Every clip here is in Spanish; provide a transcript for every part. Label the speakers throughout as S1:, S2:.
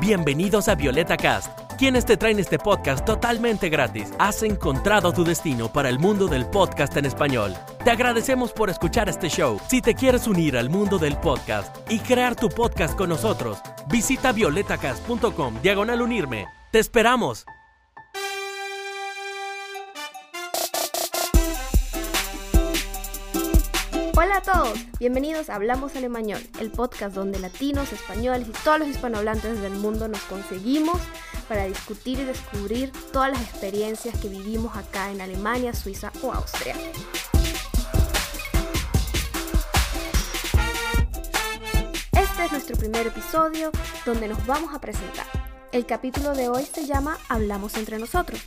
S1: Bienvenidos a Violeta Cast, quienes te traen este podcast totalmente gratis. Has encontrado tu destino para el mundo del podcast en español. Te agradecemos por escuchar este show. Si te quieres unir al mundo del podcast y crear tu podcast con nosotros, visita violetacast.com diagonal unirme. ¡Te esperamos!
S2: Hola a todos, bienvenidos a Hablamos Alemañol, el podcast donde latinos, españoles y todos los hispanohablantes del mundo nos conseguimos para discutir y descubrir todas las experiencias que vivimos acá en Alemania, Suiza o Austria. Este es nuestro primer episodio donde nos vamos a presentar. El capítulo de hoy se llama Hablamos entre nosotros,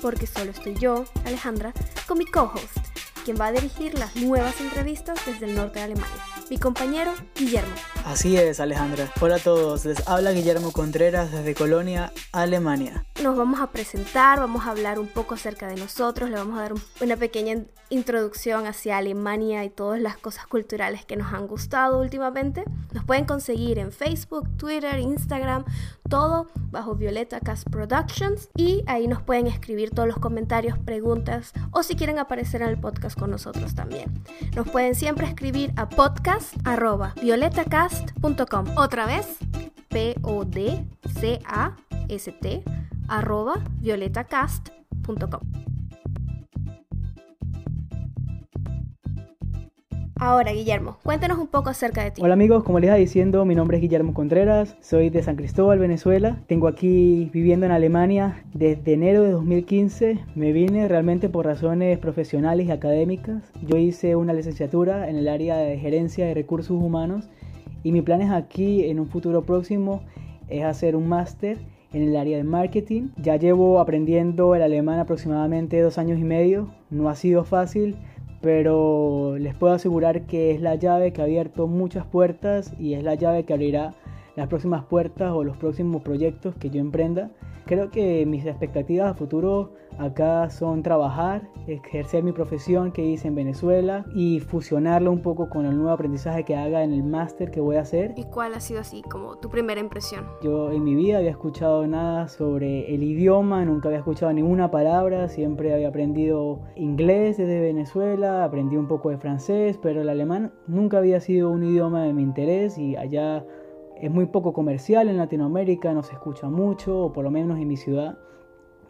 S2: porque solo estoy yo, Alejandra, con mi co-host, quien va a dirigir las nuevas entrevistas desde el norte de Alemania, mi compañero Guillermo.
S3: Así es, Alejandra. Hola a todos, les habla Guillermo Contreras desde Colonia, Alemania.
S2: Nos vamos a presentar, vamos a hablar un poco acerca de nosotros, le vamos a dar una pequeña introducción hacia Alemania y todas las cosas culturales que nos han gustado últimamente. Nos pueden conseguir en Facebook, Twitter, Instagram, todo bajo Violeta Cast Productions y ahí nos pueden escribir todos los comentarios, preguntas o si quieren aparecer en el podcast con nosotros también. Nos pueden siempre escribir a podcast.violetacast.com. Otra vez, P-O-D-C-A-S-T arroba violetacast.com. Ahora, Guillermo, cuéntanos un poco acerca de ti.
S3: Hola amigos, como les iba diciendo, mi nombre es Guillermo Contreras, soy de San Cristóbal, Venezuela. Tengo aquí viviendo en Alemania desde enero de 2015. Me vine realmente por razones profesionales y académicas. Yo hice una licenciatura en el área de gerencia de recursos humanos y mi plan es aquí en un futuro próximo es hacer un máster en el área de marketing. Ya llevo aprendiendo el alemán aproximadamente dos años y medio. No ha sido fácil, pero les puedo asegurar que es la llave que ha abierto muchas puertas y es la llave que abrirá las próximas puertas o los próximos proyectos que yo emprenda. Creo que mis expectativas a futuro acá son trabajar, ejercer mi profesión que hice en Venezuela y fusionarlo un poco con el nuevo aprendizaje que haga en el máster que voy a hacer.
S2: ¿Y cuál ha sido así como tu primera impresión?
S3: Yo en mi vida había escuchado nada sobre el idioma, nunca había escuchado ninguna palabra, siempre había aprendido inglés desde Venezuela, aprendí un poco de francés, pero el alemán nunca había sido un idioma de mi interés y allá es muy poco comercial en Latinoamérica, no se escucha mucho, o por lo menos en mi ciudad.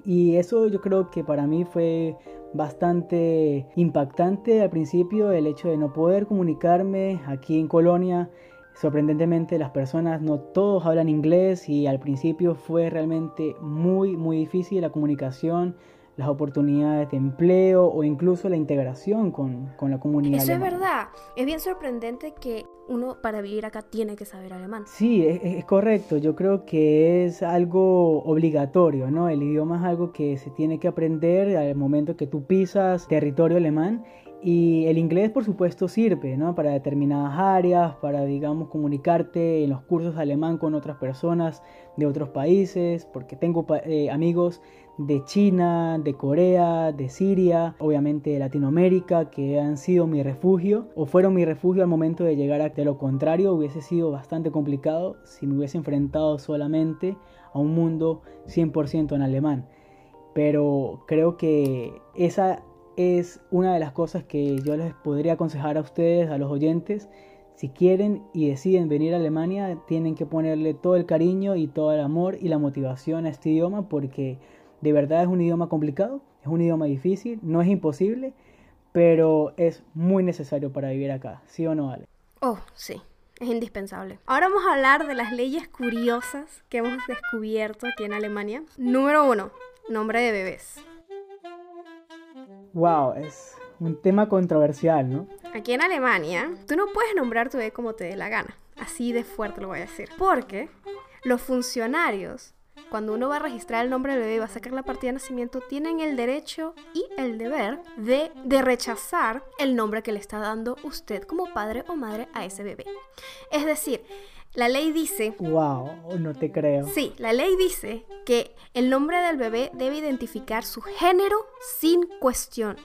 S3: Y eso yo creo que para mí fue bastante impactante al principio, el hecho de no poder comunicarme aquí en Colonia. Sorprendentemente las personas no todos hablan inglés y al principio fue realmente muy muy difícil la comunicación las oportunidades de empleo o incluso la integración con, con la comunidad.
S2: Eso
S3: alemana.
S2: es verdad. Es bien sorprendente que uno para vivir acá tiene que saber alemán.
S3: Sí, es, es, correcto. Yo creo que es algo obligatorio, ¿no? El idioma es algo que se tiene que aprender al momento que tú pisas territorio alemán. Y el inglés, por supuesto, sirve, ¿no? Para determinadas áreas, para, digamos, comunicarte en los cursos alemán con otras personas de otros países, porque tengo eh, amigos de China, de Corea, de Siria, obviamente de Latinoamérica, que han sido mi refugio o fueron mi refugio al momento de llegar a de lo contrario hubiese sido bastante complicado si me hubiese enfrentado solamente a un mundo 100% en alemán. Pero creo que esa es una de las cosas que yo les podría aconsejar a ustedes, a los oyentes. Si quieren y deciden venir a Alemania, tienen que ponerle todo el cariño y todo el amor y la motivación a este idioma porque de verdad es un idioma complicado, es un idioma difícil, no es imposible, pero es muy necesario para vivir acá, ¿sí o no, Ale?
S2: Oh, sí, es indispensable. Ahora vamos a hablar de las leyes curiosas que hemos descubierto aquí en Alemania. Número uno, nombre de bebés.
S3: Wow, es un tema controversial, ¿no?
S2: Aquí en Alemania, tú no puedes nombrar tu bebé como te dé la gana. Así de fuerte lo voy a decir. Porque los funcionarios cuando uno va a registrar el nombre del bebé y va a sacar la partida de nacimiento, tienen el derecho y el deber de, de, rechazar el nombre que le está dando usted como padre o madre a ese bebé. Es decir, la ley dice...
S3: ¡Wow! No te creo.
S2: Sí, la ley dice que el nombre del bebé debe identificar su género sin cuestión.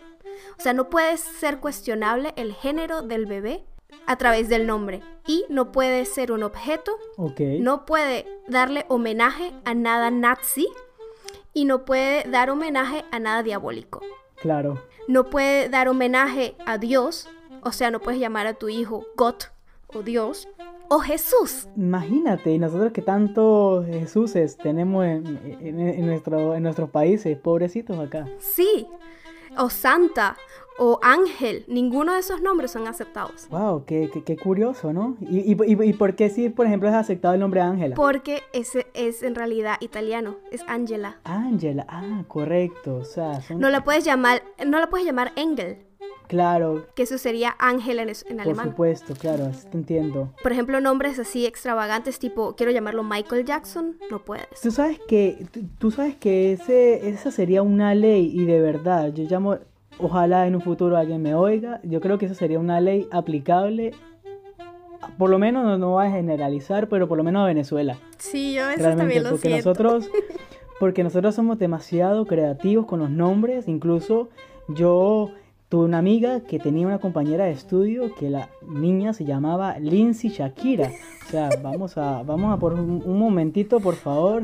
S2: O sea, no puede ser cuestionable el género del bebé a través del nombre. Y no puede ser un objeto, no puede darle homenaje a nada nazi y no puede dar homenaje a nada diabólico.
S3: Claro.
S2: No puede dar homenaje a Dios, o sea, no puedes llamar a tu hijo God o Dios o Jesús.
S3: Imagínate, y nosotros que tantos Jesuses tenemos en, en- en nuestro, en nuestros países, pobrecitos acá.
S2: Sí, o Santa o Ángel, ninguno de esos nombres son aceptados.
S3: Wow, qué, qué, qué curioso, ¿no? ¿Y, y, y- por qué si, por ejemplo, es aceptado el nombre Ángela?
S2: Porque ese es en realidad italiano, es Angela.
S3: Ángela, ah, correcto, o sea, son...
S2: No la puedes llamar, no la puedes llamar Engel,
S3: Claro,
S2: que eso sería Ángel en, en
S3: por
S2: alemán.
S3: supuesto, claro, así te entiendo.
S2: Por ejemplo, nombres así extravagantes, tipo, quiero llamarlo Michael Jackson, no puedes.
S3: Tú sabes que, tú sabes que ese, esa sería una ley y de verdad, yo llamo, ojalá en un futuro alguien me oiga, yo creo que esa sería una ley aplicable, por lo menos no, no voy a generalizar, pero por lo menos a Venezuela.
S2: Sí, yo eso
S3: realmente,
S2: también lo
S3: porque
S2: siento.
S3: nosotros, porque nosotros somos demasiado creativos con los nombres, incluso yo tuve una amiga que tenía una compañera de estudio que la niña se llamaba Lindsay Shakira. O sea, vamos a, vamos a por un, un momentito, por favor,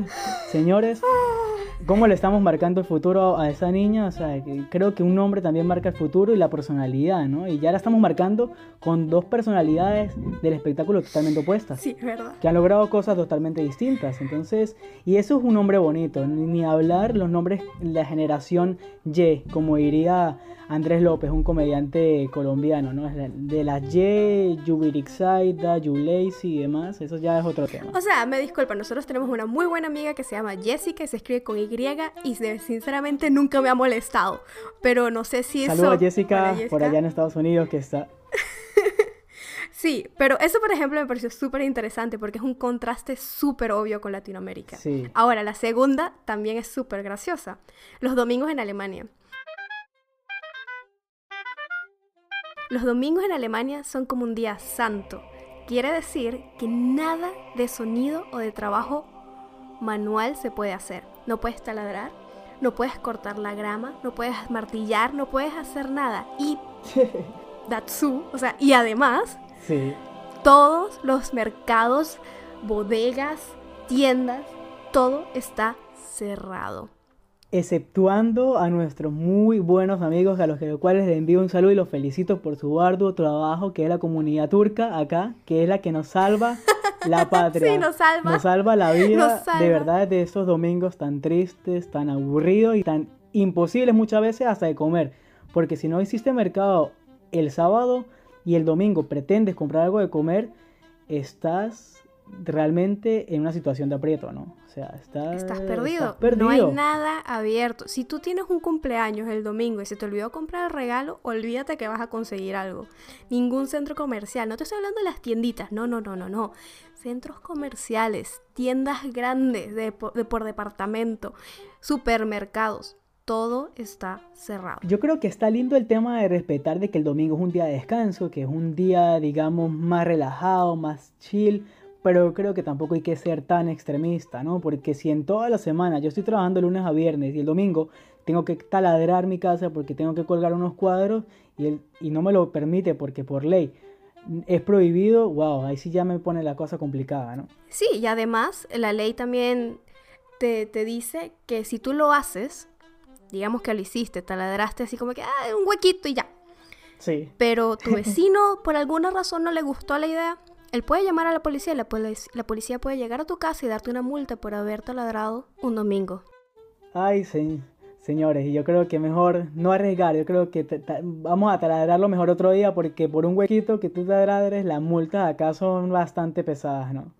S3: señores. ¿Cómo le estamos marcando el futuro a esa niña? O sea, creo que un nombre también marca el futuro y la personalidad, ¿no? Y ya la estamos marcando con dos personalidades del espectáculo totalmente opuestas
S2: Sí, es verdad.
S3: que han logrado cosas totalmente distintas. Entonces, y eso es un nombre bonito, ni, ni hablar los nombres de la generación Y, como diría Andrés López, un comediante colombiano, ¿no? De las Y, Yubirixaida, Yulacy y demás, eso ya es otro tema.
S2: O sea, me disculpa, nosotros tenemos una muy buena amiga que se llama Jessica y se escribe con Y y sinceramente nunca me ha molestado. Pero no sé si eso...
S3: Saludos a Jessica,
S2: Hola,
S3: por allá en Estados Unidos que está...
S2: Sí, pero eso por ejemplo me pareció súper interesante porque es un contraste súper obvio con Latinoamérica.
S3: Sí.
S2: Ahora, la segunda también es súper graciosa. Los domingos en Alemania. Los domingos en Alemania son como un día santo. Quiere decir que nada de sonido o de trabajo manual se puede hacer. No puedes taladrar, no puedes cortar la grama, no puedes martillar, no puedes hacer nada. Y Datsu, o sea, y además
S3: Sí.
S2: todos los mercados, bodegas, tiendas, todo está cerrado.
S3: Exceptuando a nuestros muy buenos amigos a los que- cuales les envío un saludo y los felicito por su arduo trabajo, que es la comunidad turca acá, que es la que nos salva la patria.
S2: Sí, nos salva.
S3: Nos salva la vida
S2: salva.
S3: de verdad de estos domingos tan tristes, tan aburridos y tan imposibles muchas veces hasta de comer. Porque si no existe mercado el sábado y el domingo pretendes comprar algo de comer, estás realmente en una situación de aprieto, ¿no? O sea, estás,
S2: Estás perdido.
S3: estás perdido.
S2: No hay nada abierto. Si tú tienes un cumpleaños el domingo y se te olvidó comprar el regalo, olvídate que vas a conseguir algo. Ningún centro comercial. No te estoy hablando de las tienditas. No, no, no, no, no. Centros comerciales, tiendas grandes de, de por departamento, supermercados. Todo está cerrado.
S3: Yo creo que está lindo el tema de respetar de que el domingo es un día de descanso, que es un día, digamos, más relajado, más chill, pero creo que tampoco hay que ser tan extremista, ¿no? Porque si en toda la semana yo estoy trabajando lunes a viernes y el domingo tengo que taladrar mi casa porque tengo que colgar unos cuadros y, el- y no me lo permite porque por ley es prohibido, wow, ahí sí ya me pone la cosa complicada, ¿no?
S2: Sí, y además la ley también te, te dice que si tú lo haces, digamos que lo hiciste, taladraste así como que, ah, un huequito y ya.
S3: Sí.
S2: pero tu vecino por alguna razón no le gustó la idea, él puede llamar a la policía y la, polic- la policía puede llegar a tu casa y darte una multa por haber taladrado un domingo.
S3: Ay, se- señores, y yo creo que mejor no arriesgar. Yo creo que vamos a taladrarlo mejor otro día porque por un huequito que tú taladres, las multas acá son bastante pesadas, ¿no?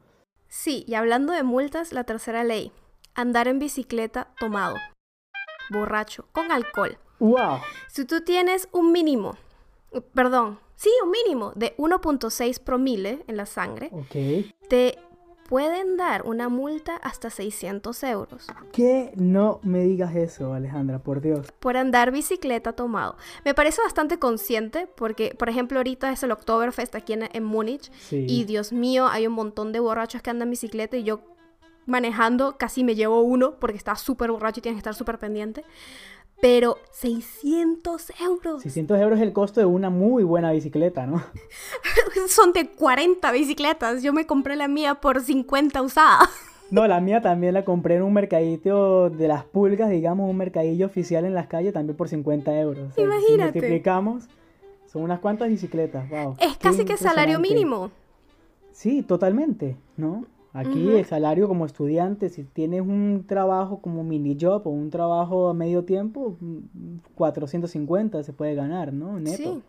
S2: Sí, y hablando de multas, la tercera ley, andar en bicicleta tomado, borracho, con alcohol.
S3: ¡Wow!
S2: Si tú tienes un mínimo, perdón, sí, un mínimo de 1.6 promile en la sangre,
S3: Ok.
S2: te pueden dar una multa hasta 600 euros.
S3: Que no me digas eso, Alejandra, por Dios.
S2: por andar bicicleta tomado. Me parece bastante consciente porque, por ejemplo, ahorita es el Oktoberfest aquí en, en Múnich
S3: Sí.
S2: y Dios mío, hay un montón de borrachos que andan bicicleta y yo manejando casi me llevo uno porque está súper borracho y tienes que estar súper pendiente. Pero 600 euros.
S3: 600 euros es el costo de una muy buena bicicleta, ¿no?
S2: Son de 40 bicicletas. Yo me compré la mía por 50 usada.
S3: No, la mía también la compré en un mercadito de las pulgas, digamos, un mercadillo oficial en las calles, también por 50 euros.
S2: Imagínate.
S3: Si multiplicamos, son unas cuantas bicicletas, wow.
S2: Es casi que salario mínimo.
S3: Sí, totalmente, ¿no? Aquí el salario como estudiante, si tienes un trabajo como mini job o un trabajo a medio tiempo, 450 mm, se puede ganar, ¿no? Neto. Sí.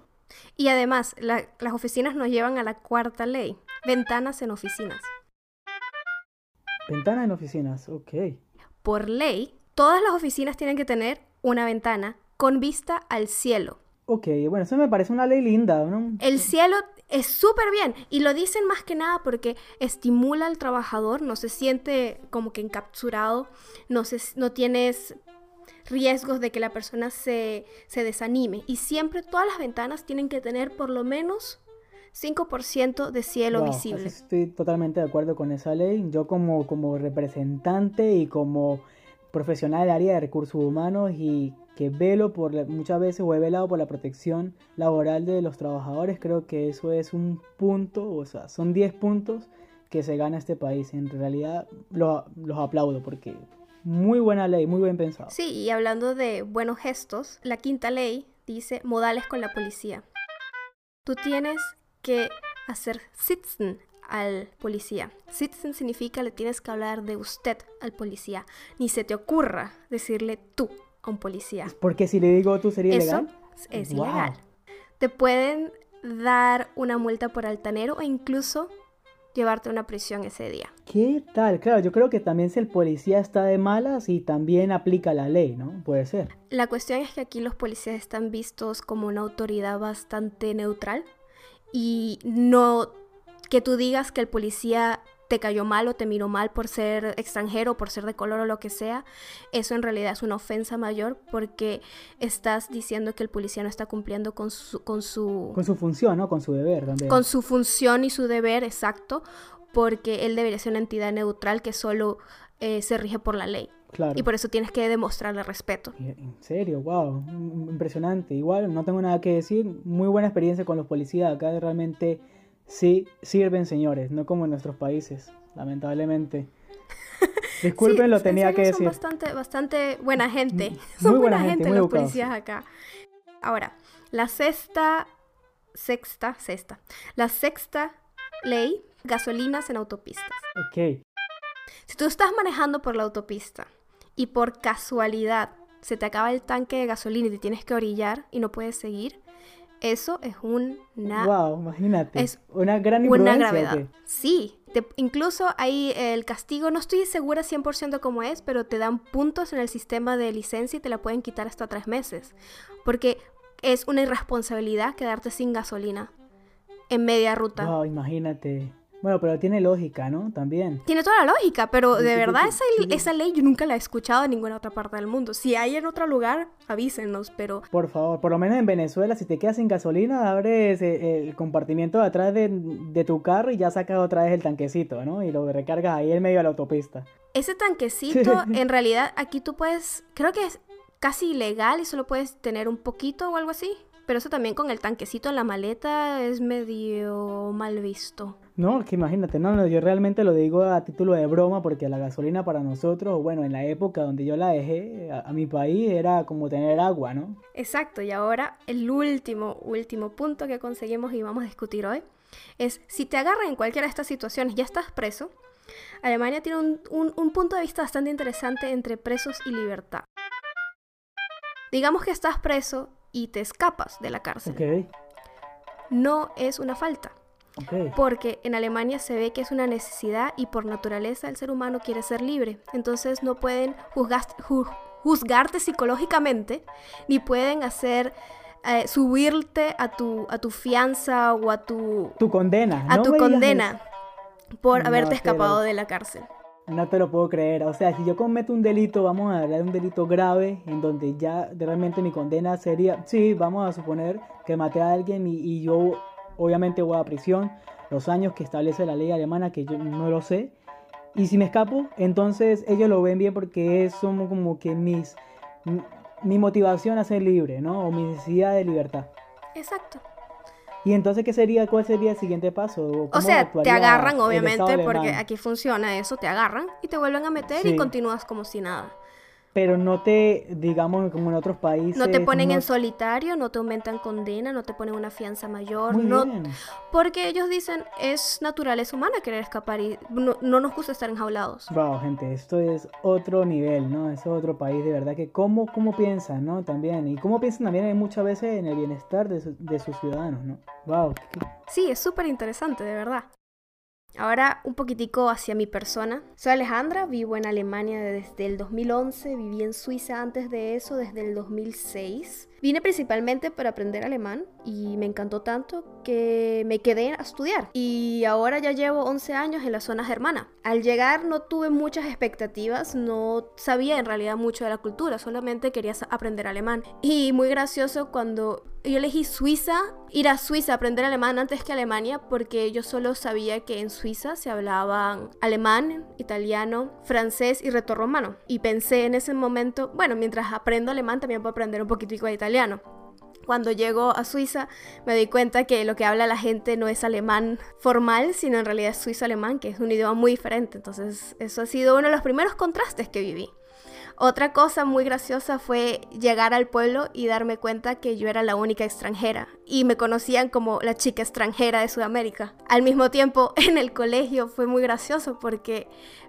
S2: Y además, las oficinas nos llevan a la cuarta ley, ventanas en oficinas.
S3: Ventanas en oficinas, ok.
S2: Por ley, todas las oficinas tienen que tener una ventana con vista al cielo.
S3: Ok, bueno, eso me parece una ley linda, ¿no?
S2: El cielo es súper bien y lo dicen más que nada porque estimula al trabajador, no se siente como que encapsurado, no, se, no tienes riesgos de que la persona se, se desanime y siempre todas las ventanas tienen que tener por lo menos 5% de cielo visible.
S3: Estoy totalmente de acuerdo con esa ley. Yo como, como representante y como profesional del área de recursos humanos y que velo por muchas veces o he velado por la protección laboral de los trabajadores, creo que eso es un punto, o sea, son 10 puntos que se gana este país. En realidad los aplaudo porque muy buena ley, muy bien pensado.
S2: Sí, y hablando de buenos gestos, la quinta ley dice modales con la policía. Tú tienes que hacer sitzen al policía. Sitzen significa le tienes que hablar de usted al policía. Ni se te ocurra decirle tú a un policía.
S3: Porque si le digo tú sería Eso
S2: Es ilegal. Te pueden dar una multa por altanero e incluso llevarte a una prisión ese día.
S3: ¿Qué tal? Claro, yo creo que también si el policía está de malas y también aplica la ley, ¿no? Puede ser.
S2: La cuestión es que aquí los policías están vistos como una autoridad bastante neutral y no que tú digas que el policía te cayó mal o te miró mal por ser extranjero, por ser de color o lo que sea, eso en realidad es una ofensa mayor porque estás diciendo que el policía no está cumpliendo con su... Con su,
S3: con su función, ¿no? Con su deber.
S2: Con su función y su deber, exacto, porque él debería ser una entidad neutral que solo eh, se rige por la ley. Claro. Y por eso tienes que demostrarle respeto.
S3: En serio, wow, impresionante. Igual no tengo nada que decir. Muy buena experiencia con los policías. Acá realmente sí sirven señores, no como en nuestros países, lamentablemente. Disculpen, lo tenía que decir.
S2: Son bastante, bastante buena gente. Mm, son buena, gente, los policías acá. Ahora, la sexta, sexta, sexta, la sexta ley, gasolinas en autopistas.
S3: Ok.
S2: Si tú estás manejando por la autopista y por casualidad se te acaba el tanque de gasolina y te tienes que orillar y no puedes seguir, eso es una...
S3: Wow, imagínate. Es una gran Una gravedad.
S2: Sí, incluso ahí el castigo, no estoy segura 100% cómo es, pero te dan puntos en el sistema de licencia y te la pueden quitar hasta tres meses. Porque es una irresponsabilidad quedarte sin gasolina en media ruta.
S3: Wow, imagínate. Bueno, pero tiene lógica, ¿no? También.
S2: Tiene toda la lógica, pero de verdad esa, esa, ley yo nunca la he escuchado en ninguna otra parte del mundo. Si hay en otro lugar, avísenos, pero...
S3: Por favor, por lo menos en Venezuela, si te quedas sin gasolina, abres eh, el compartimiento de atrás de, tu carro y ya sacas otra vez el tanquecito, ¿no? Y lo recargas ahí en medio de la autopista.
S2: Ese tanquecito, en realidad, aquí tú puedes... Creo que es casi ilegal y solo puedes tener un poquito o algo así. Pero eso también con el tanquecito en la maleta es medio mal visto.
S3: No, que imagínate, no, no, yo realmente lo digo a título de broma porque la gasolina para nosotros, bueno, en la época donde yo la dejé, a, mi país era como tener agua, ¿no?
S2: Exacto, y ahora el último, último punto que conseguimos y vamos a discutir hoy es si te agarran en cualquiera de estas situaciones, ya estás preso. Alemania tiene un, un punto de vista bastante interesante entre presos y libertad. Digamos que estás preso y te escapas de la cárcel. No es una falta. Porque en Alemania se ve que es una necesidad y por naturaleza el ser humano quiere ser libre. Entonces no pueden juzgarte psicológicamente ni pueden hacer eh, subirte a tu, a tu fianza o a tu...
S3: Tu condena.
S2: A tu condena por haberte escapado de la cárcel.
S3: No te lo puedo creer. O sea, si yo cometo un delito, vamos a hablar de un delito grave, en donde ya realmente mi condena sería, sí, vamos a suponer que maté a alguien y, yo obviamente voy a prisión, los años que establece la ley alemana, que yo no lo sé. Y si me escapo, entonces ellos lo ven bien porque son como que mis mi motivación a ser libre, ¿no? O mi necesidad de libertad.
S2: Exacto.
S3: Y entonces, ¿qué sería, cuál sería el siguiente paso?
S2: O sea, te agarran, obviamente, porque aquí funciona eso, te agarran y te vuelven a meter y continúas como si nada
S3: pero no te, digamos, como en otros países.
S2: No te ponen en solitario, no te aumentan condena, no te ponen una fianza mayor, no, porque ellos dicen es naturaleza humana querer escapar y no, nos gusta estar enjaulados.
S3: Wow, gente, esto es otro nivel, ¿no? Es otro país, de verdad que cómo, cómo piensan, ¿no? También, y cómo piensan también muchas veces en el bienestar de, de sus ciudadanos, ¿no? Wow.
S2: Sí, es súper interesante, de verdad. Ahora un poquitico hacia mi persona. Soy Alejandra, vivo en Alemania desde el 2011, viví en Suiza antes de eso desde el 2006. Vine principalmente para aprender alemán y me encantó tanto que me quedé a estudiar. Y ahora ya llevo 11 años en la zona germana. Al llegar no tuve muchas expectativas, no sabía en realidad mucho de la cultura, solamente quería aprender alemán. Y muy gracioso cuando yo elegí Suiza, ir a Suiza a aprender alemán antes que Alemania porque yo solo sabía que en Suiza se hablaban alemán, italiano, francés y retorromano. Y pensé en ese momento, bueno, mientras aprendo alemán también puedo aprender un poquitico de italiano cuando llego a Suiza me di cuenta que lo que habla la gente no es alemán formal, sino en realidad suizo-alemán, que es un idioma muy diferente. Entonces eso ha sido uno de los primeros contrastes que viví. Otra cosa muy graciosa fue llegar al pueblo y darme cuenta que yo era la única extranjera y me conocían como la chica extranjera de Sudamérica. Al mismo tiempo, en el colegio fue muy gracioso porque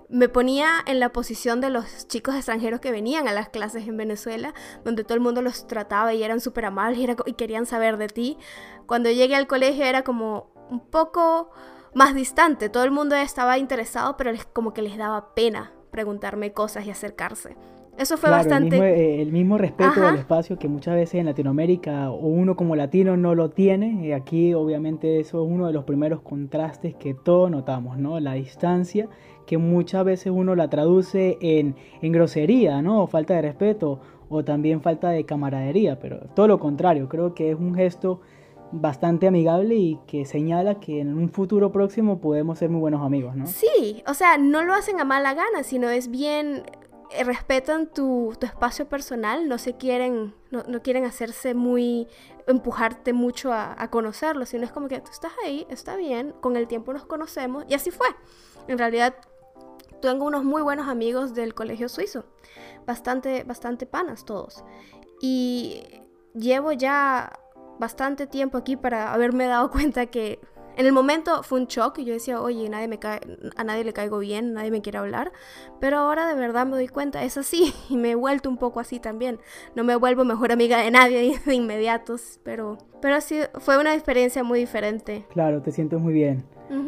S2: me ponía en la posición de los chicos extranjeros que venían a las clases en Venezuela, donde todo el mundo los trataba y eran súper amables y, y, querían saber de ti. Cuando llegué al colegio era como un poco más distante, todo el mundo estaba interesado, pero como que les daba pena preguntarme cosas y acercarse. Eso fue bastante...
S3: Eh, el mismo, respeto del espacio que muchas veces en Latinoamérica o uno como latino no lo tiene. Y aquí obviamente eso es uno de los primeros contrastes que todos notamos, ¿no? La distancia que muchas veces uno la traduce en, en grosería, ¿no? O falta de respeto o también falta de camaradería, pero todo lo contrario, creo que es un gesto bastante amigable y que señala que en un futuro próximo podemos ser muy buenos amigos, ¿no?
S2: Sí, o sea, no lo hacen a mala gana, sino es bien eh, respetan tu, espacio personal, no se quieren, no, quieren hacerse muy, empujarte mucho a, a, conocerlo, sino es como que tú estás ahí, está bien, con el tiempo nos conocemos y así fue. En realidad tengo unos muy buenos amigos del colegio suizo, bastante, bastante panas todos. Y llevo ya bastante tiempo aquí para haberme dado cuenta que en el momento fue un shock y yo decía, oye, nadie me cae, a nadie le caigo bien, nadie me quiere hablar. Pero ahora de verdad me doy cuenta, es así y me he vuelto un poco así también. No me vuelvo mejor amiga de nadie de inmediatos, pero, pero sí, fue una experiencia muy diferente.
S3: Claro, te siento muy bien.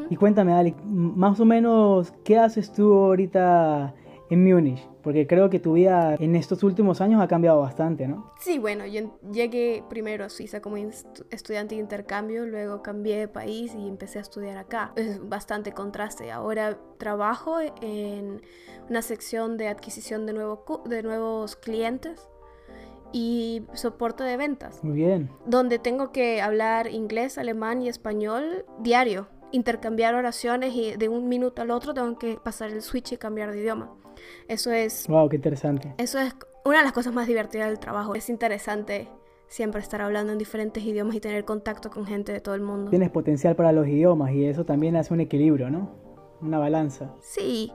S3: Y cuéntame, Ali, más o menos, ¿qué haces tú ahorita en Múnich? Porque creo que tu vida en estos últimos años ha cambiado bastante, ¿no?
S2: Sí, bueno, yo llegué primero a Suiza como estudiante de intercambio, luego cambié de país y empecé a estudiar acá. Es bastante contraste. Ahora trabajo en una sección de adquisición de, nuevo, de nuevos clientes y soporte de ventas.
S3: Muy bien.
S2: Donde tengo que hablar inglés, alemán y español diario intercambiar oraciones y de un minuto al otro tengo que pasar el switch y cambiar de idioma. Eso es...
S3: ¡Wow! ¡Qué interesante!
S2: Eso es una de las cosas más divertidas del trabajo. Es interesante siempre estar hablando en diferentes idiomas y tener contacto con gente de todo el mundo.
S3: Tienes potencial para los idiomas y eso también hace un equilibrio, ¿no? Una balanza.
S2: Sí,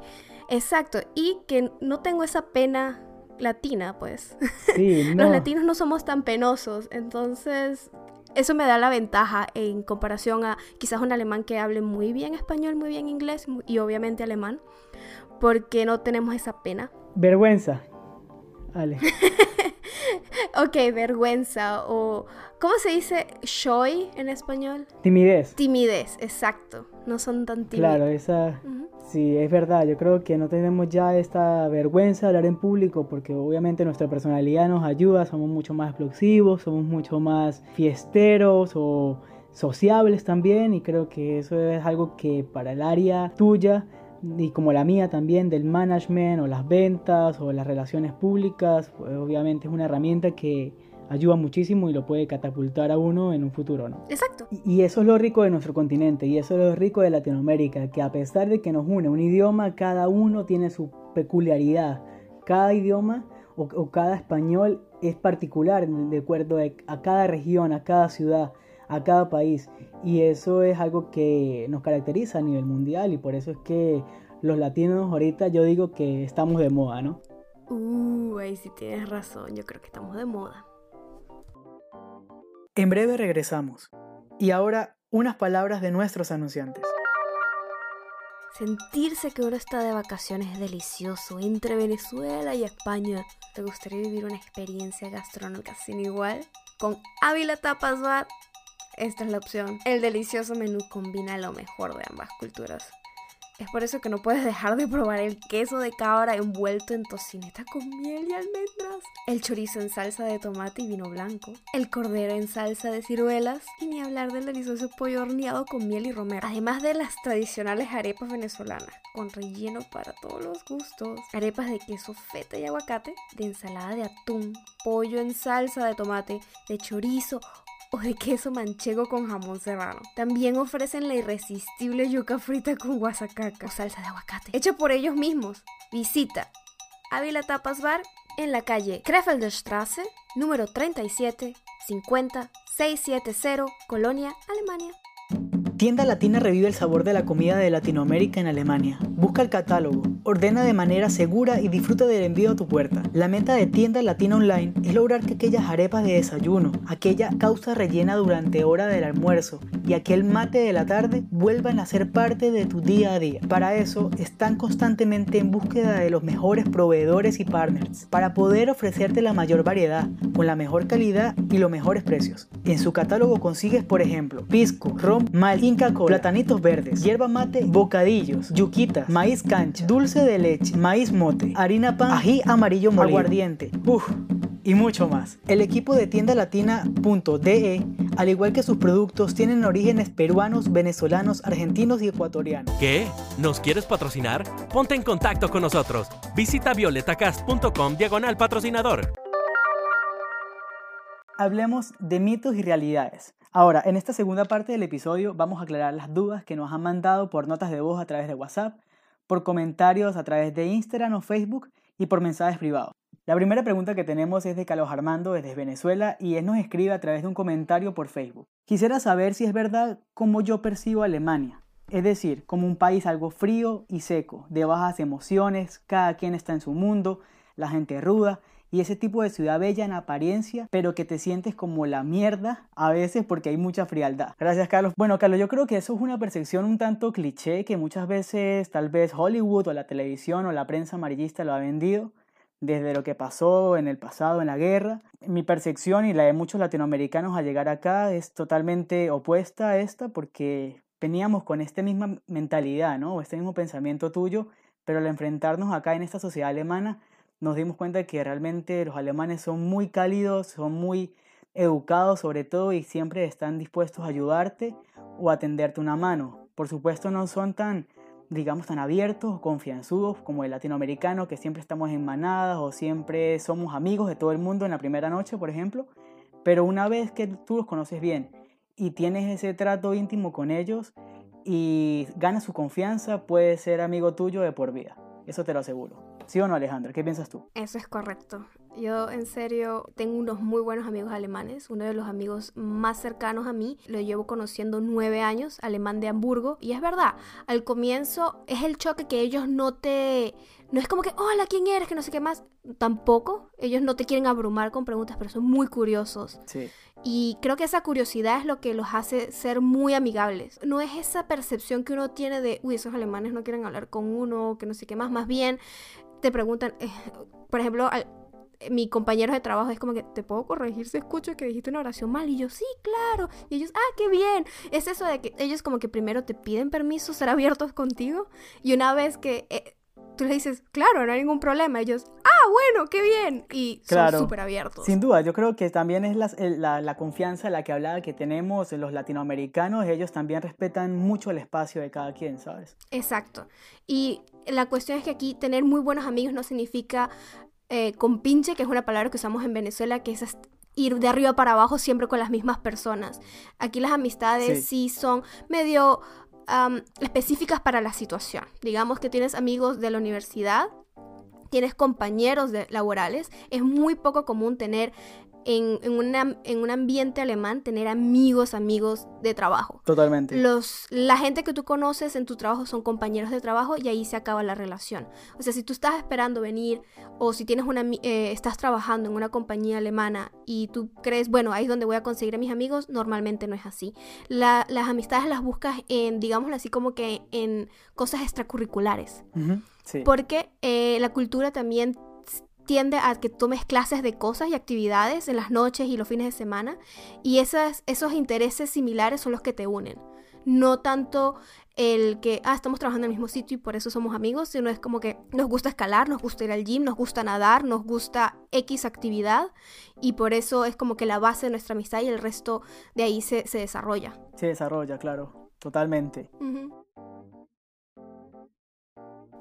S2: exacto. Y que no tengo esa pena latina, pues.
S3: Sí,
S2: Los latinos no somos tan penosos, entonces eso me da la ventaja en comparación a quizás un alemán que hable muy bien español, muy bien inglés y obviamente alemán, porque no tenemos esa pena.
S3: Vergüenza. Vale.
S2: ok, vergüenza o ¿cómo se dice shoy en español?
S3: Timidez.
S2: Timidez, exacto. No son tan tímidos.
S3: Claro, esa Sí, es verdad, yo creo que no tenemos ya esta vergüenza de hablar en público porque obviamente nuestra personalidad nos ayuda, somos mucho más explosivos, somos mucho más fiesteros o sociables también y creo que eso es algo que para el área tuya y como la mía también del management o las ventas o las relaciones públicas, pues obviamente es una herramienta que ayuda muchísimo y lo puede catapultar a uno en un futuro, ¿no?
S2: Exacto.
S3: Y, eso es lo rico de nuestro continente y eso es lo rico de Latinoamérica, que a pesar de que nos une un idioma, cada uno tiene su peculiaridad. Cada idioma o, cada español es particular de acuerdo a cada región, a cada ciudad, a cada país. Y eso es algo que nos caracteriza a nivel mundial y por eso es que los latinos ahorita yo digo que estamos de moda, ¿no?
S2: Uh, ahí sí tienes razón, yo creo que estamos de moda.
S3: En breve regresamos. Y ahora unas palabras de nuestros anunciantes.
S2: Sentirse que uno está de vacaciones es delicioso. Entre Venezuela y España, ¿te gustaría vivir una experiencia gastronómica sin igual? Con Ávila Tapas Bar, esta es la opción. El delicioso menú combina lo mejor de ambas culturas. Es por eso que no puedes dejar de probar el queso de cabra envuelto en tocineta con miel y almendras, el chorizo en salsa de tomate y vino blanco, el cordero en salsa de ciruelas y ni hablar del delicioso pollo horneado con miel y romero, además de las tradicionales arepas venezolanas con relleno para todos los gustos, arepas de queso feta y aguacate, de ensalada de atún, pollo en salsa de tomate, de chorizo o de queso manchego con jamón serrano. También ofrecen la irresistible yuca frita con guasacaca o salsa de aguacate, hecha por ellos mismos. Visita Ávila Tapas Bar en la calle Krefelderstraße, número 37, 50, 670, Colonia, Alemania.
S3: Tienda Latina revive el sabor de la comida de Latinoamérica en Alemania. Busca el catálogo, ordena de manera segura y disfruta del envío a tu puerta. La meta de Tienda Latina Online es lograr que aquellas arepas de desayuno, aquella causa rellena durante hora del almuerzo y aquel mate de la tarde vuelvan a ser parte de tu día a día. Para eso están constantemente en búsqueda de los mejores proveedores y partners para poder ofrecerte la mayor variedad, con la mejor calidad y los mejores precios. En su catálogo consigues, por ejemplo, pisco, rom, mal Inca platanitos verdes, hierba mate, bocadillos, yuquitas, maíz cancha, dulce de leche, maíz mote, harina pan, ají amarillo molido, aguardiente, uff, y mucho más. El equipo de tienda latina.de, al igual que sus productos, tienen orígenes peruanos, venezolanos, argentinos y ecuatorianos.
S1: ¿Qué? ¿Nos quieres patrocinar? Ponte en contacto con nosotros. Visita violetacast.com diagonal patrocinador.
S3: Hablemos de mitos y realidades. Ahora, en esta segunda parte del episodio vamos a aclarar las dudas que nos han mandado por notas de voz a través de WhatsApp, por comentarios a través de Instagram o Facebook y por mensajes privados. La primera pregunta que tenemos es de Carlos Armando desde Venezuela y él nos escribe a través de un comentario por Facebook. Quisiera saber si es verdad cómo yo percibo Alemania, es decir, como un país algo frío y seco, de bajas emociones, cada quien está en su mundo, la gente ruda y ese tipo de ciudad bella en apariencia, pero que te sientes como la mierda a veces porque hay mucha frialdad. Gracias, Carlos. Bueno, Carlos, yo creo que eso es una percepción un tanto cliché que muchas veces tal vez Hollywood o la televisión o la prensa amarillista lo ha vendido desde lo que pasó en el pasado, en la guerra. Mi percepción y la de muchos latinoamericanos al llegar acá es totalmente opuesta a esta porque veníamos con esta misma mentalidad, ¿no? O este mismo pensamiento tuyo, pero al enfrentarnos acá en esta sociedad alemana nos dimos cuenta que realmente los alemanes son muy cálidos, son muy educados sobre todo y siempre están dispuestos a ayudarte o a tenderte una mano. Por supuesto no son tan, digamos, tan abiertos o confianzudos como el latinoamericano, que siempre estamos en manadas o siempre somos amigos de todo el mundo en la primera noche, por ejemplo. Pero una vez que tú los conoces bien y tienes ese trato íntimo con ellos y ganas su confianza, puede ser amigo tuyo de por vida. Eso te lo aseguro. ¿Sí o no, Alejandra? ¿Qué piensas tú?
S2: Eso es correcto. Yo en serio tengo unos muy buenos amigos alemanes. Uno de los amigos más cercanos a mí lo llevo conociendo nueve años, alemán de Hamburgo. Y es verdad, al comienzo es el choque que ellos no te... No es como que, hola, ¿quién eres? Que no sé qué más. Tampoco. Ellos no te quieren abrumar con preguntas, pero son muy curiosos.
S3: Sí.
S2: Y creo que esa curiosidad es lo que los hace ser muy amigables. No es esa percepción que uno tiene de, uy, esos alemanes no quieren hablar con uno, que no sé qué más. Más bien, te preguntan, eh, por ejemplo, mi compañero de trabajo es como que, ¿te puedo corregir si escucho que dijiste una oración mal? Y yo, sí, claro. Y ellos, ah, qué bien. Es eso de que ellos como que primero te piden permiso, ser abiertos contigo. Y una vez que eh, tú le dices, claro, no hay ningún problema, ellos, ah, bueno, qué bien. Y son súper abiertos.
S3: Sin duda, yo creo que también es la, la, confianza la que hablaba que tenemos en los latinoamericanos. Ellos también respetan mucho el espacio de cada quien, ¿sabes?
S2: Exacto. Y la cuestión es que aquí tener muy buenos amigos no significa eh, compinche, que es una palabra que usamos en Venezuela, que es ir de arriba para abajo siempre con las mismas personas. Aquí las amistades sí son medio específicas para la situación. Digamos que tienes amigos de la universidad tienes compañeros laborales, es muy poco común tener en, en, un ambiente alemán tener amigos, amigos de trabajo.
S3: Totalmente.
S2: Los, la gente que tú conoces en tu trabajo son compañeros de trabajo y ahí se acaba la relación. O sea, si tú estás esperando venir o si tienes una, eh, estás trabajando en una compañía alemana y tú crees, bueno, ahí es donde voy a conseguir a mis amigos, normalmente no es así. las amistades las buscas en, digámoslo así, como que en cosas extracurriculares. Porque eh, la cultura también tiende a que tomes clases de cosas y actividades en las noches y los fines de semana y esas, esos intereses similares son los que te unen. No tanto el que, ah, estamos trabajando en el mismo sitio y por eso somos amigos, sino es como que nos gusta escalar, nos gusta ir al gym, nos gusta nadar, nos gusta X actividad y por eso es como que la base de nuestra amistad y el resto de ahí se, desarrolla.
S3: Se desarrolla, claro, totalmente.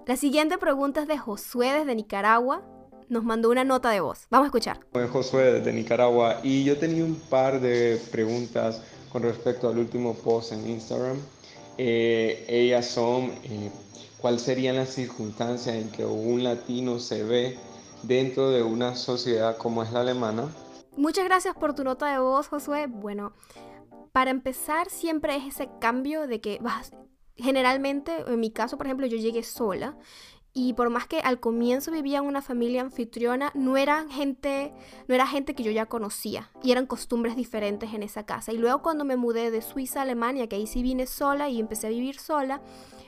S2: La siguiente pregunta es de Josué desde Nicaragua nos mandó una nota de voz. Vamos a escuchar.
S4: Soy Josué de Nicaragua y yo tenía un par de preguntas con respecto al último post en Instagram. Eh, ellas son, eh, ¿cuáles serían las circunstancias en que un latino se ve dentro de una sociedad como es la alemana?
S2: Muchas gracias por tu nota de voz, Josué. Bueno, para empezar, siempre es ese cambio de que vas, generalmente, en mi caso, por ejemplo, yo llegué sola y por más que al comienzo vivía en una familia anfitriona, no eran gente, no era gente que yo ya conocía y eran costumbres diferentes en esa casa. Y luego cuando me mudé de Suiza a Alemania, que ahí sí vine sola y empecé a vivir sola,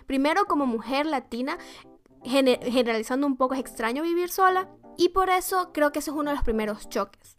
S2: primero como mujer latina, generalizando un poco es extraño vivir sola y por eso creo que ese es uno de los primeros choques.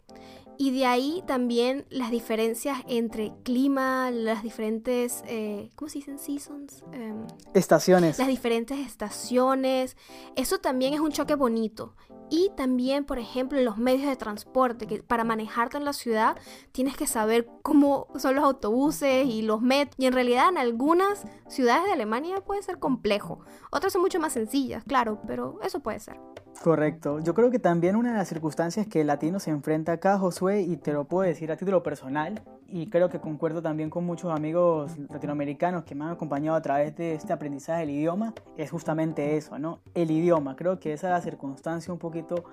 S2: Y de ahí también las diferencias entre clima, las diferentes, eh, ¿cómo se dicen? Seasons. Em,
S3: estaciones.
S2: Las diferentes estaciones. Eso también es un choque bonito. Y también, por ejemplo, los medios de transporte, que para manejarte en la ciudad tienes que saber cómo son los autobuses y los metros. Y en realidad en algunas ciudades de Alemania puede ser complejo. Otras son mucho más sencillas, claro, pero eso puede ser.
S3: Correcto. Yo creo que también una de las circunstancias que el latino se enfrenta acá, Josué, y te lo puedo decir a título personal, y creo que concuerdo también con muchos amigos latinoamericanos que me han acompañado a través de este aprendizaje del idioma, es justamente eso, ¿no? El idioma. Creo que esa es la circunstancia un poquito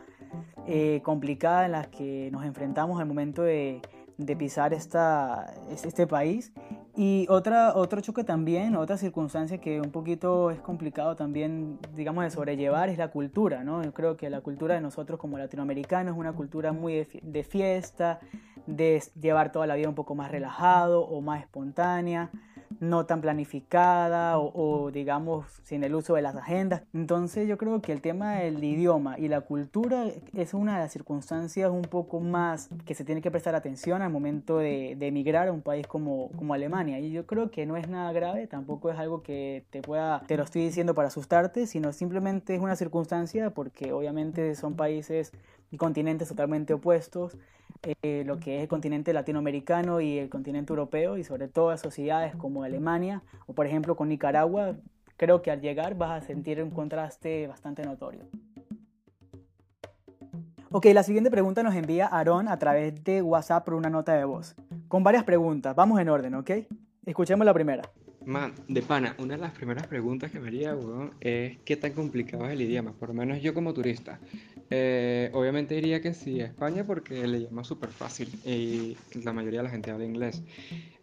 S3: eh, complicada en la que nos enfrentamos al momento de, de pisar esta, este país. Y otra, otro choque también, otra circunstancia que un poquito es complicado también, digamos, de sobrellevar es la cultura, ¿no? Yo creo que la cultura de nosotros como latinoamericanos es una cultura muy de fiesta, de llevar toda la vida un poco más relajado o más espontánea no tan planificada o, digamos sin el uso de las agendas. Entonces yo creo que el tema del idioma y la cultura es una de las circunstancias un poco más que se tiene que prestar atención al momento de, emigrar a un país como, como Alemania. Y yo creo que no es nada grave, tampoco es algo que te pueda, te lo estoy diciendo para asustarte, sino simplemente es una circunstancia porque obviamente son países continentes totalmente opuestos eh, lo que es el continente latinoamericano y el continente europeo y sobre todo a sociedades como Alemania o por ejemplo con Nicaragua, creo que al llegar vas a sentir un contraste bastante notorio. Ok, la siguiente pregunta nos envía Aaron a través de WhatsApp por una nota de voz, con varias preguntas. Vamos en orden, ¿ok? Escuchemos la primera.
S4: Man, de pana, una de las primeras preguntas que me haría, es qué tan complicado es el idioma, por lo menos yo como turista. Eh, obviamente diría que sí, España porque el idioma es súper fácil y la mayoría de la gente habla inglés.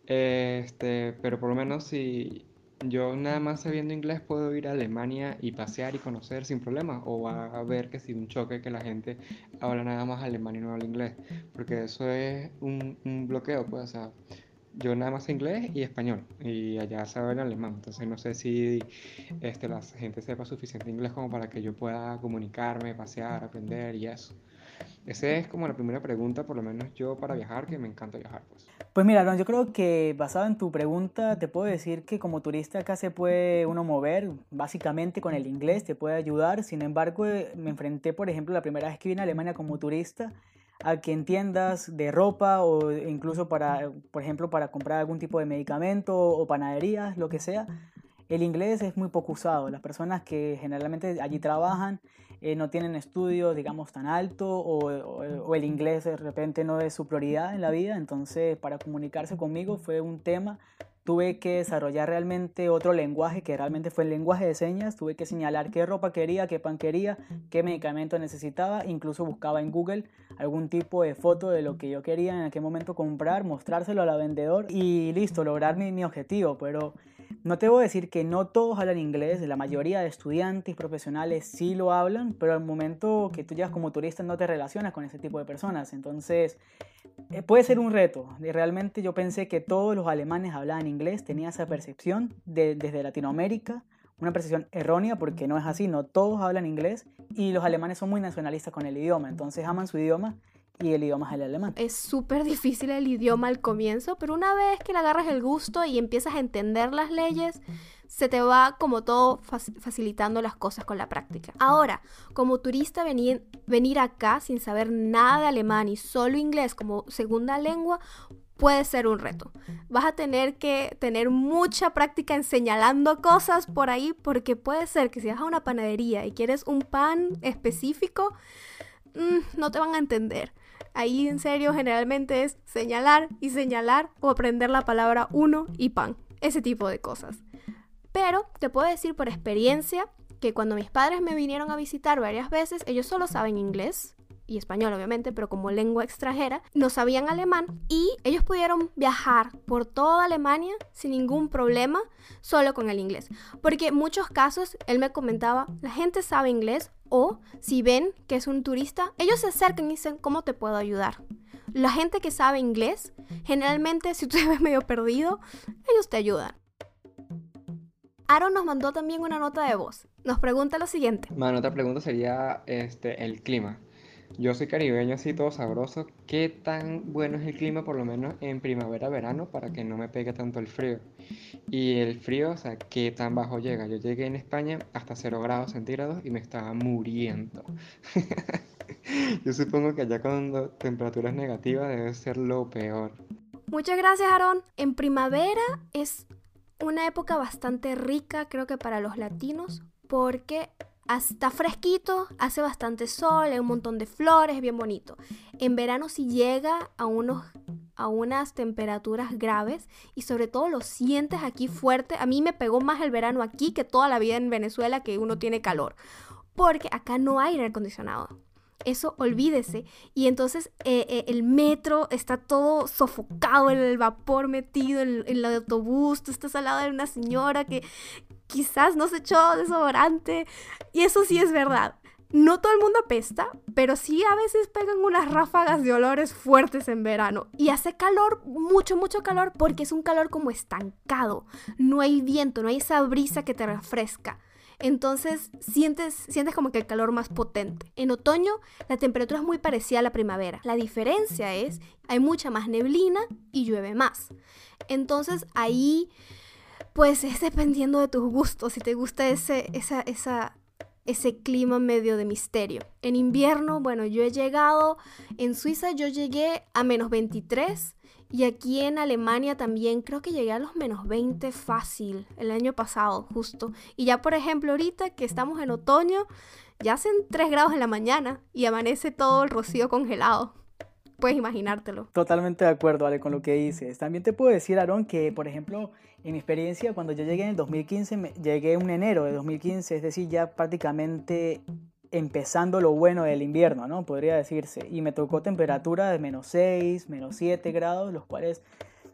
S4: Este, pero por lo menos si yo nada más sabiendo inglés puedo ir a Alemania y pasear y conocer sin problema o va a ver que si un choque que la gente habla nada más alemán y no habla inglés, porque eso es un, un bloqueo, pues, o sea, yo nada más inglés y español y allá saben alemán, entonces no sé si este, la gente sepa suficiente inglés como para que yo pueda comunicarme, pasear, aprender y eso. Esa es como la primera pregunta, por lo menos yo para viajar, que me encanta viajar. Pues,
S3: pues mira, yo creo que basado en tu pregunta, te puedo decir que como turista acá se puede uno mover básicamente con el inglés, te puede ayudar. Sin embargo, me enfrenté, por ejemplo, la primera vez que vine a Alemania como turista a que en tiendas de ropa o incluso para, por ejemplo, para comprar algún tipo de medicamento o panaderías, lo que sea, el inglés es muy poco usado. Las personas que generalmente allí trabajan eh, no tienen estudios, digamos, tan alto o, o, el inglés de repente no es su prioridad en la vida. Entonces, para comunicarse conmigo fue un tema tuve que desarrollar realmente otro lenguaje que realmente fue el lenguaje de señas. Tuve que señalar qué ropa quería, qué pan quería, qué medicamento necesitaba. Incluso buscaba en Google algún tipo de foto de lo que yo quería en aquel momento comprar, mostrárselo a la vendedor y listo, lograr mi, mi objetivo. Pero no te voy a decir que no todos hablan inglés, la mayoría de estudiantes profesionales sí lo hablan, pero al momento que tú llegas como turista no te relacionas con ese tipo de personas. Entonces, puede ser un reto. Realmente yo pensé que todos los alemanes hablaban inglés, tenía esa percepción desde Latinoamérica, una percepción errónea porque no es así, no todos hablan inglés y los alemanes son muy nacionalistas con el idioma, entonces aman su idioma y el idioma es el alemán.
S2: Es súper difícil el idioma al comienzo, pero una vez que le agarras el gusto y empiezas a entender las leyes, se te va como todo facilitando las cosas con la práctica. Ahora, como turista venir, venir acá sin saber nada de alemán y solo inglés como segunda lengua puede ser un reto. Vas a tener que tener mucha práctica en señalando cosas por ahí porque puede ser que si vas a una panadería y quieres un pan específico, mm, no te van a entender. Ahí en serio generalmente es señalar y señalar o aprender la palabra uno y pan. Ese tipo de cosas. Pero te puedo decir por experiencia que cuando mis padres me vinieron a visitar varias veces, ellos solo saben inglés y español obviamente, pero como lengua extranjera, no sabían alemán y ellos pudieron viajar por toda Alemania sin ningún problema, solo con el inglés. Porque en muchos casos, él me comentaba, la gente sabe inglés o si ven que es un turista, ellos se acercan y dicen, ¿cómo te puedo ayudar? La gente que sabe inglés, generalmente si tú te ves medio perdido, ellos te ayudan. Aaron nos mandó también una nota de voz. Nos pregunta lo siguiente.
S4: Mi otra pregunta sería este, el clima. Yo soy caribeño así todo sabroso. ¿Qué tan bueno es el clima por lo menos en primavera, verano para que no me pegue tanto el frío? Y el frío, o sea, ¿qué tan bajo llega? Yo llegué en España hasta 0 grados centígrados y me estaba muriendo. Yo supongo que allá con temperaturas negativas debe ser lo peor.
S2: Muchas gracias, Aaron. En primavera es una época bastante rica, creo que para los latinos, porque está fresquito, hace bastante sol, hay un montón de flores, es bien bonito. En verano sí llega a unos a unas temperaturas graves y sobre todo lo sientes aquí fuerte. A mí me pegó más el verano aquí que toda la vida en Venezuela que uno tiene calor, porque acá no hay aire acondicionado eso olvídese. Y entonces eh, eh, el metro está todo sofocado, el vapor metido en, el autobús, tú estás al lado de una señora que quizás no se echó desodorante. Y eso sí es verdad. No todo el mundo apesta, pero sí a veces pegan unas ráfagas de olores fuertes en verano. Y hace calor, mucho, mucho calor, porque es un calor como estancado. No hay viento, no hay esa brisa que te refresca. Entonces sientes, sientes como que el calor más potente. En otoño la temperatura es muy parecida a la primavera. La diferencia es, hay mucha más neblina y llueve más. Entonces ahí, pues es dependiendo de tus gustos, si te gusta ese, esa, esa, ese clima medio de misterio. En invierno, bueno, yo he llegado, en Suiza yo llegué a menos 23 y aquí en Alemania también creo que llegué a los menos 20 fácil el año pasado, justo. Y ya por ejemplo ahorita que estamos en otoño, ya hacen 3 grados en la mañana y amanece todo el rocío congelado. Puedes imaginártelo.
S3: Totalmente de acuerdo, Ale, con lo que dices. También te puedo decir, Aaron, que por ejemplo, en mi experiencia, cuando yo llegué en el 2015, llegué en enero de 2015, es decir, ya prácticamente empezando lo bueno del invierno, ¿no? Podría decirse. Y me tocó temperatura de menos 6, menos 7 grados, los cuales,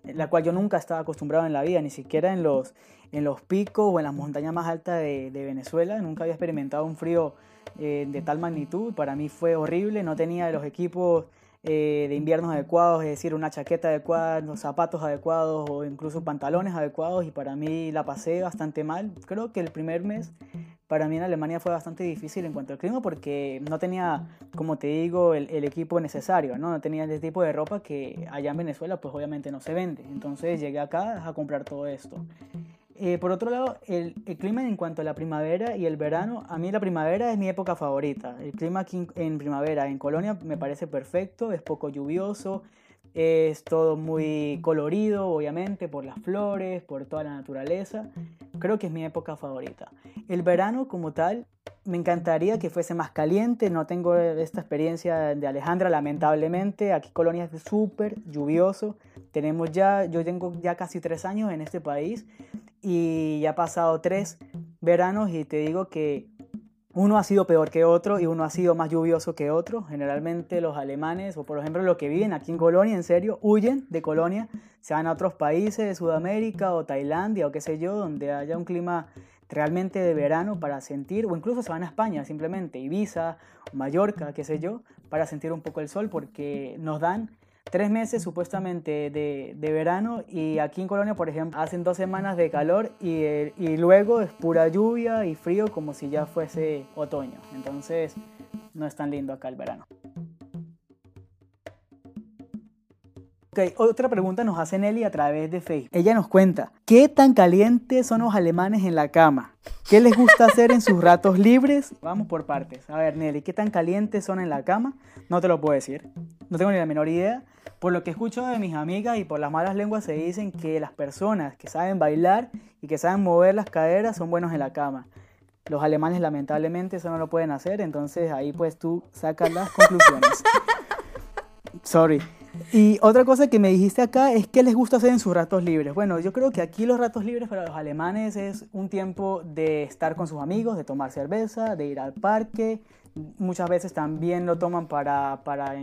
S3: la cual yo nunca estaba acostumbrado en la vida, ni siquiera en los, en los picos o en las montañas más altas de, Venezuela. Nunca había experimentado un frío eh, de tal magnitud. Para mí fue horrible, no tenía los equipos eh, de inviernos adecuados, es decir, una chaqueta adecuada, los zapatos adecuados o incluso pantalones adecuados y para mí la pasé bastante mal. Creo que el primer mes para mí en Alemania fue bastante difícil en cuanto al clima porque no tenía, como te digo, el, equipo necesario, ¿no? no tenía el tipo de ropa que allá en Venezuela pues obviamente no se vende. Entonces llegué acá a comprar todo esto. Eh, por otro lado, el, clima en cuanto a la primavera y el verano, a mí la primavera es mi época favorita. El clima aquí en primavera en Colonia me parece perfecto, es poco lluvioso, es todo muy colorido, obviamente, por las flores, por toda la naturaleza. Creo que es mi época favorita. El verano como tal me encantaría que fuese más caliente, no tengo esta experiencia de Alejandra lamentablemente, aquí Colonia es súper lluvioso, tenemos ya, yo tengo ya casi tres años en este país y ya ha pasado tres veranos y te digo que uno ha sido peor que otro y uno ha sido más lluvioso que otro. Generalmente los alemanes, o por ejemplo los que viven aquí en Colonia, en serio, huyen de Colonia, se van a otros países de Sudamérica o Tailandia o qué sé yo, donde haya un clima realmente de verano para sentir, o incluso se van a España simplemente, Ibiza, Mallorca, qué sé yo, para sentir un poco el sol, porque nos dan tres meses supuestamente de, de, verano y aquí en Colonia, por ejemplo, hacen dos semanas de calor y, y, luego es pura lluvia y frío como si ya fuese otoño. Entonces no es tan lindo acá el verano. Ok, otra pregunta nos hace Nelly a través de Facebook. Ella nos cuenta, ¿qué tan calientes son los alemanes en la cama? ¿Qué les gusta hacer en sus ratos libres? Vamos por partes. A ver, Nelly, ¿qué tan calientes son en la cama? No te lo puedo decir. No tengo ni la menor idea. Por lo que escucho de mis amigas y por las malas lenguas se dicen que las personas que saben bailar y que saben mover las caderas son buenos en la cama. Los alemanes lamentablemente eso no lo pueden hacer, entonces ahí pues tú sacas las conclusiones. Sorry. Y otra cosa que me dijiste acá es qué les gusta hacer en sus ratos libres. Bueno, yo creo que aquí los ratos libres para los alemanes es un tiempo de estar con sus amigos, de tomar cerveza, de ir al parque. Muchas veces también lo toman para, para,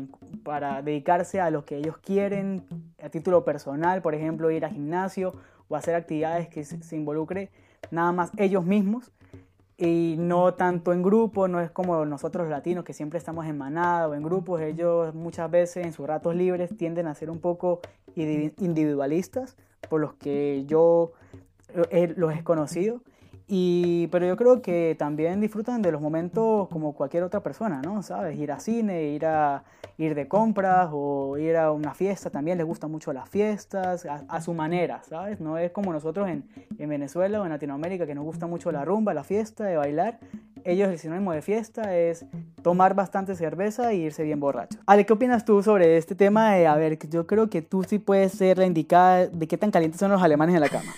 S3: para dedicarse a lo que ellos quieren, a título personal, por ejemplo, ir al gimnasio o hacer actividades que se involucre nada más ellos mismos y no tanto en grupo, no es como nosotros latinos que siempre estamos en manada o en grupos, ellos muchas veces en sus ratos libres tienden a ser un poco individualistas, por los que yo los he conocido pero yo creo que también disfrutan de los momentos como cualquier otra persona, ¿no? ¿Sabes? Ir a cine, ir a ir de compras o ir a una fiesta, también les gustan mucho las fiestas, a, su manera, ¿sabes? No es como nosotros en, en, Venezuela o en Latinoamérica que nos gusta mucho la rumba, la fiesta, de bailar. Ellos el sinónimo de fiesta es tomar bastante cerveza e irse bien borracho. Ale, ¿qué opinas tú sobre este tema? a ver, yo creo que tú sí puedes ser la indicada de qué tan calientes son los alemanes en la cama.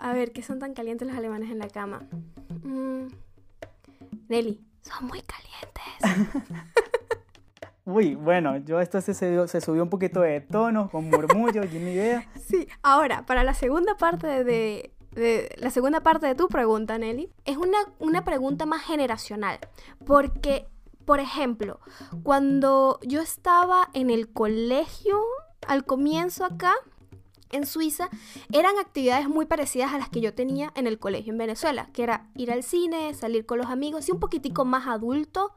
S2: A ver, ¿qué son tan calientes los alemanes en la cama? Mm, Nelly, son muy calientes.
S3: Uy, bueno, yo esto se, se, subió un poquito de tono, con murmullos, y ni idea.
S2: Sí, ahora, para la segunda parte de, de, la segunda parte de tu pregunta, Nelly, es una, una pregunta más generacional. Porque, por ejemplo, cuando yo estaba en el colegio, al comienzo acá, en Suiza eran actividades muy parecidas a las que yo tenía en el colegio en Venezuela, que era ir al cine, salir con los amigos y un poquitico más adulto,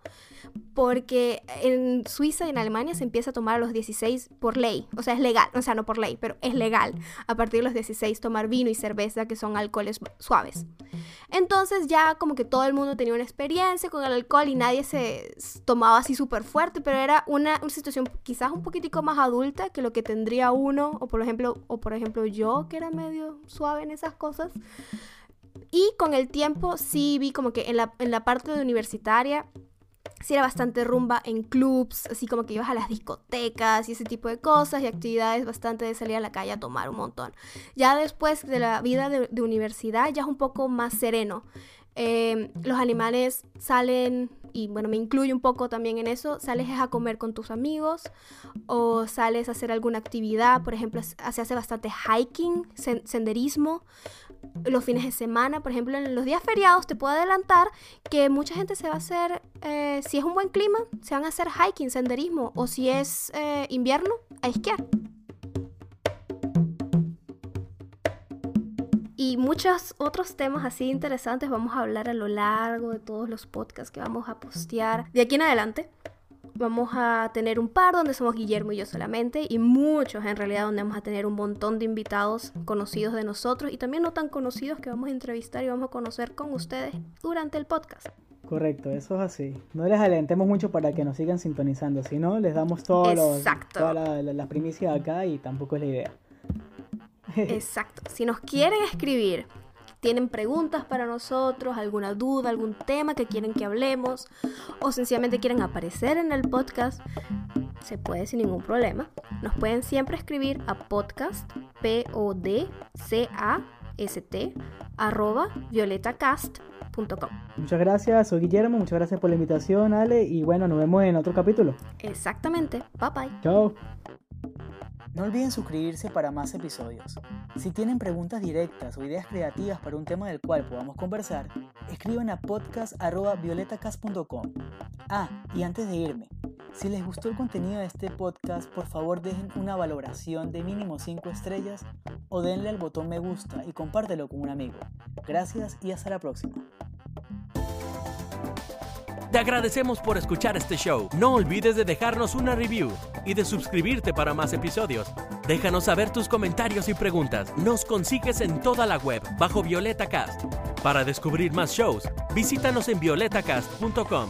S2: porque en Suiza y en Alemania se empieza a tomar a los 16 por ley, o sea, es legal, o sea, no por ley, pero es legal a partir de los 16 tomar vino y cerveza, que son alcoholes suaves. Entonces ya como que todo el mundo tenía una experiencia con el alcohol y nadie se tomaba así súper fuerte, pero era una, una, situación quizás un poquitico más adulta que lo que tendría uno, o por ejemplo, o por ejemplo yo, que era medio suave en esas cosas. Y con el tiempo sí vi como que en la, en la parte de universitaria sí era bastante rumba en clubs, así como que ibas a las discotecas y ese tipo de cosas y actividades bastante de salir a la calle a tomar un montón. Ya después de la vida de, universidad ya es un poco más sereno. Eh, los animales salen, y bueno, me incluye un poco también en eso, sales a comer con tus amigos o sales a hacer alguna actividad, por ejemplo, se hace bastante hiking, senderismo, los fines de semana, por ejemplo, en los días feriados te puedo adelantar que mucha gente se va a hacer, eh, si es un buen clima, se van a hacer hiking, senderismo, o si es eh, invierno, a esquiar. y muchos otros temas así interesantes vamos a hablar a lo largo de todos los podcasts que vamos a postear de aquí en adelante. Vamos a tener un par donde somos Guillermo y yo solamente y muchos en realidad donde vamos a tener un montón de invitados conocidos de nosotros y también no tan conocidos que vamos a entrevistar y vamos a conocer con ustedes durante el podcast.
S3: Correcto, eso es así. No les alentemos mucho para que nos sigan sintonizando, si no les damos todo toda la, la primicia acá y tampoco es la idea.
S2: Exacto. Si nos quieren escribir, tienen preguntas para nosotros, alguna duda, algún tema que quieren que hablemos o sencillamente quieren aparecer en el podcast, se puede sin ningún problema. Nos pueden siempre escribir a podcast, P-O-D-C-A arroba violetacast.com.
S5: Muchas gracias, soy Guillermo, muchas gracias por la invitación, Ale, y bueno, nos vemos en otro capítulo.
S2: Exactamente, bye bye.
S5: Chao.
S3: No olviden suscribirse para más episodios. Si tienen preguntas directas o ideas creativas para un tema del cual podamos conversar, escriban a podcast.violetacast.com. Ah, y antes de irme, si les gustó el contenido de este podcast, por favor dejen una valoración de mínimo 5 estrellas o denle al botón me gusta y compártelo con un amigo. Gracias y hasta la próxima.
S1: Te agradecemos por escuchar este show. No olvides de dejarnos una review y de suscribirte para más episodios. Déjanos saber tus comentarios y preguntas. Nos consigues en toda la web bajo Violeta Cast. Para descubrir más shows, visítanos en violetacast.com.